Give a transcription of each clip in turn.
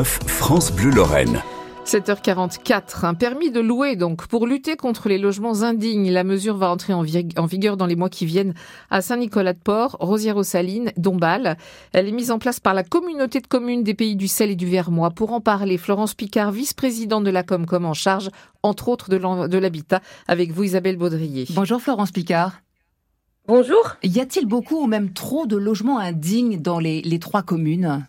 9 France Bleu Lorraine. 7h44, un permis de louer donc pour lutter contre les logements indignes. La mesure va entrer en, vigueur dans les mois qui viennent à Saint-Nicolas-de-Port, Rosière-aux-Salines, Dombasle. Elle est mise en place par la communauté de communes des pays du sel et du Vermois. Pour en parler, Florence Picard, vice-présidente de la Comcom en charge, entre autres, de l'habitat, avec vous Isabelle Baudrier. Bonjour Florence Picard. Bonjour. Y a-t-il beaucoup ou même trop de logements indignes dans les, les trois communes?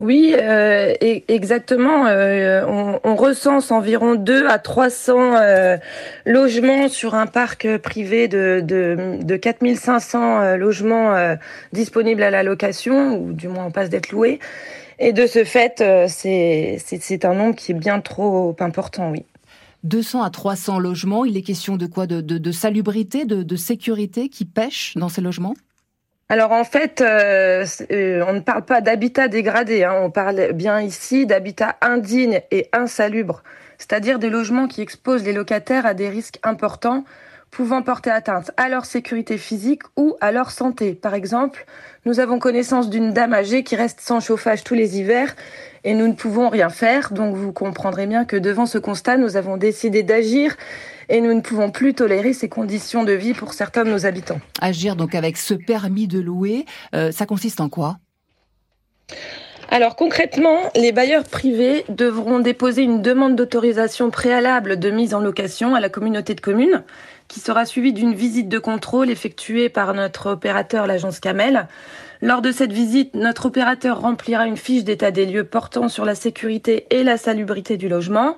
Oui, euh, exactement. Euh, on, recense environ 2 à 300 euh, logements sur un parc privé de, de, de 4500 logements disponibles à la location, ou du moins on passe d'être loués. Et de ce fait, c'est un nombre qui est bien trop important, oui. 200 à 300 logements, il est question de quoi? De, de, salubrité, de, de sécurité qui pêche dans ces logements? Alors en fait, euh, euh, on ne parle pas d'habitat dégradé, hein. on parle bien ici d'habitat indigne et insalubre, c'est-à-dire des logements qui exposent les locataires à des risques importants pouvant porter atteinte à leur sécurité physique ou à leur santé. Par exemple, nous avons connaissance d'une dame âgée qui reste sans chauffage tous les hivers et nous ne pouvons rien faire. Donc vous comprendrez bien que devant ce constat, nous avons décidé d'agir et nous ne pouvons plus tolérer ces conditions de vie pour certains de nos habitants. Agir donc avec ce permis de louer, euh, ça consiste en quoi? Alors concrètement, les bailleurs privés devront déposer une demande d'autorisation préalable de mise en location à la communauté de communes, qui sera suivie d'une visite de contrôle effectuée par notre opérateur, l'agence Camel. Lors de cette visite, notre opérateur remplira une fiche d'état des lieux portant sur la sécurité et la salubrité du logement.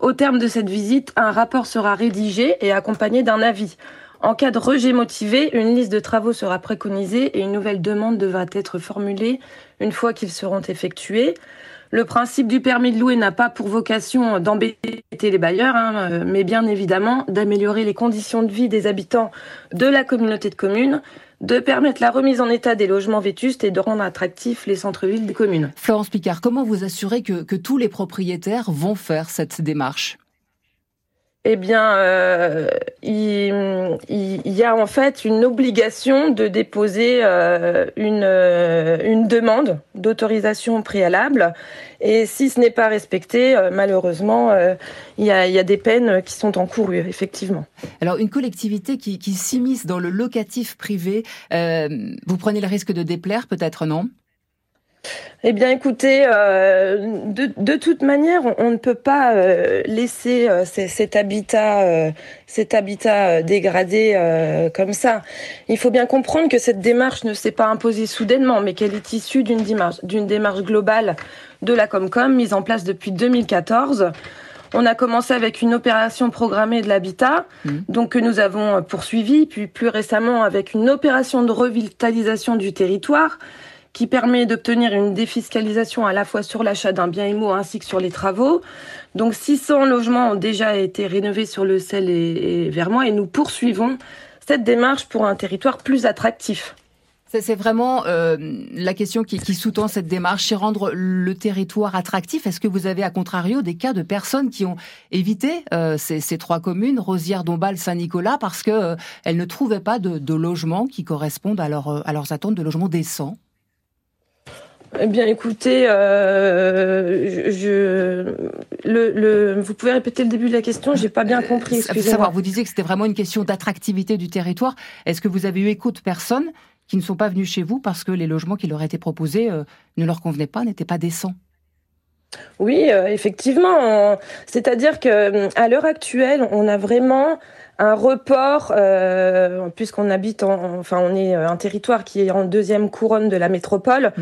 Au terme de cette visite, un rapport sera rédigé et accompagné d'un avis. En cas de rejet motivé, une liste de travaux sera préconisée et une nouvelle demande devra être formulée une fois qu'ils seront effectués. Le principe du permis de louer n'a pas pour vocation d'embêter les bailleurs, hein, mais bien évidemment d'améliorer les conditions de vie des habitants de la communauté de communes, de permettre la remise en état des logements vétustes et de rendre attractifs les centres-villes des communes. Florence Picard, comment vous assurez que tous les propriétaires vont faire cette démarche? Eh bien, euh, il, y a en fait une obligation de déposer euh, une, euh, une demande d'autorisation préalable. Et si ce n'est pas respecté, malheureusement, il y, a, il, y a, des peines qui sont encourues, effectivement. Alors, une collectivité qui, qui s'immisce dans le locatif privé, vous prenez le risque de déplaire, peut-être, non? Eh bien, écoutez, euh, de, toute manière, on, ne peut pas euh, laisser euh, cet habitat, cet habitat dégradé comme ça. Il faut bien comprendre que cette démarche ne s'est pas imposée soudainement, mais qu'elle est issue d'une démarche, d'une démarche globale de la Comcom mise en place depuis 2014. On a commencé avec une opération programmée de l'habitat, mmh. donc que nous avons poursuivi, puis plus récemment avec une opération de revitalisation du territoire qui permet d'obtenir une défiscalisation à la fois sur l'achat d'un bien immo ainsi que sur les travaux. Donc 600 logements ont déjà été rénovés sur le sel et, Vermois et nous poursuivons cette démarche pour un territoire plus attractif. C'est vraiment euh, la question qui, sous-tend cette démarche, c'est rendre le territoire attractif. Est-ce que vous avez, à contrario, des cas de personnes qui ont évité euh, ces, trois communes, Rosière, Dombasle, Saint-Nicolas, parce qu'elles euh, ne trouvaient pas de, de logements qui correspondent à, à leurs attentes de logements décents eh bien, écoutez, euh, je, le, vous pouvez répéter le début de la question J'ai pas bien euh, compris. Savoir, vous disiez que c'était vraiment une question d'attractivité du territoire. Est-ce que vous avez eu écho de personnes qui ne sont pas venues chez vous parce que les logements qui leur étaient proposés euh, ne leur convenaient pas, n'étaient pas décents? Oui, effectivement. C'est-à-dire que à l'heure actuelle, on a vraiment un report, euh, puisqu'on habite, en, enfin, on est un territoire qui est en deuxième couronne de la métropole.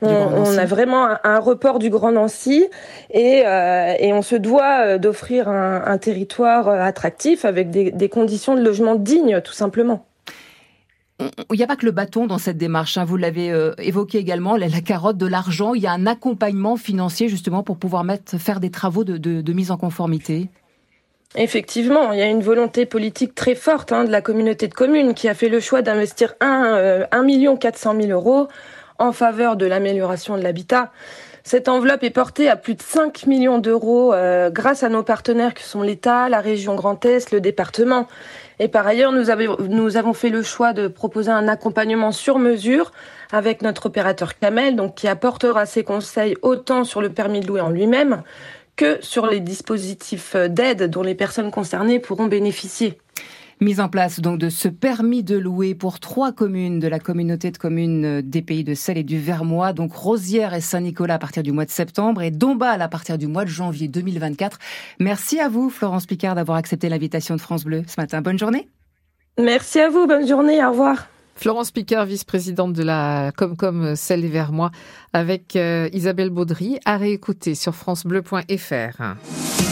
on, a vraiment un, report du Grand Nancy et, euh, et on se doit euh, d'offrir un, territoire attractif avec des, conditions de logement dignes, tout simplement. Il n'y a pas que le bâton dans cette démarche, hein. vous l'avez évoqué également, la, carotte de l'argent, il y a un accompagnement financier justement pour pouvoir mettre, faire des travaux de mise en conformité. Effectivement, il y a une volonté politique très forte hein, de la communauté de communes qui a fait le choix d'investir 1, 1 400 000 euros en faveur de l'amélioration de l'habitat. Cette enveloppe est portée à plus de 5 millions d'euros euh, grâce à nos partenaires que sont l'État, la région Grand Est, le département. Et par ailleurs, nous, avons, nous avons fait le choix de proposer un accompagnement sur mesure avec notre opérateur Camel, donc qui apportera ses conseils autant sur le permis de louer en lui-même que sur les dispositifs d'aide dont les personnes concernées pourront bénéficier. Mise en place donc de ce permis de louer pour trois communes de la communauté de communes des Pays de Sel et du Vermois, donc Rosière et Saint-Nicolas à partir du mois de septembre et Dombasle à partir du mois de janvier 2024. Merci à vous, Florence Picard, d'avoir accepté l'invitation de France Bleu ce matin. Bonne journée. Merci à vous, bonne journée, au revoir. Florence Picard, vice-présidente de la Comcom Celle et Vermois, avec euh, Isabelle Baudry, à réécouter sur francebleu.fr.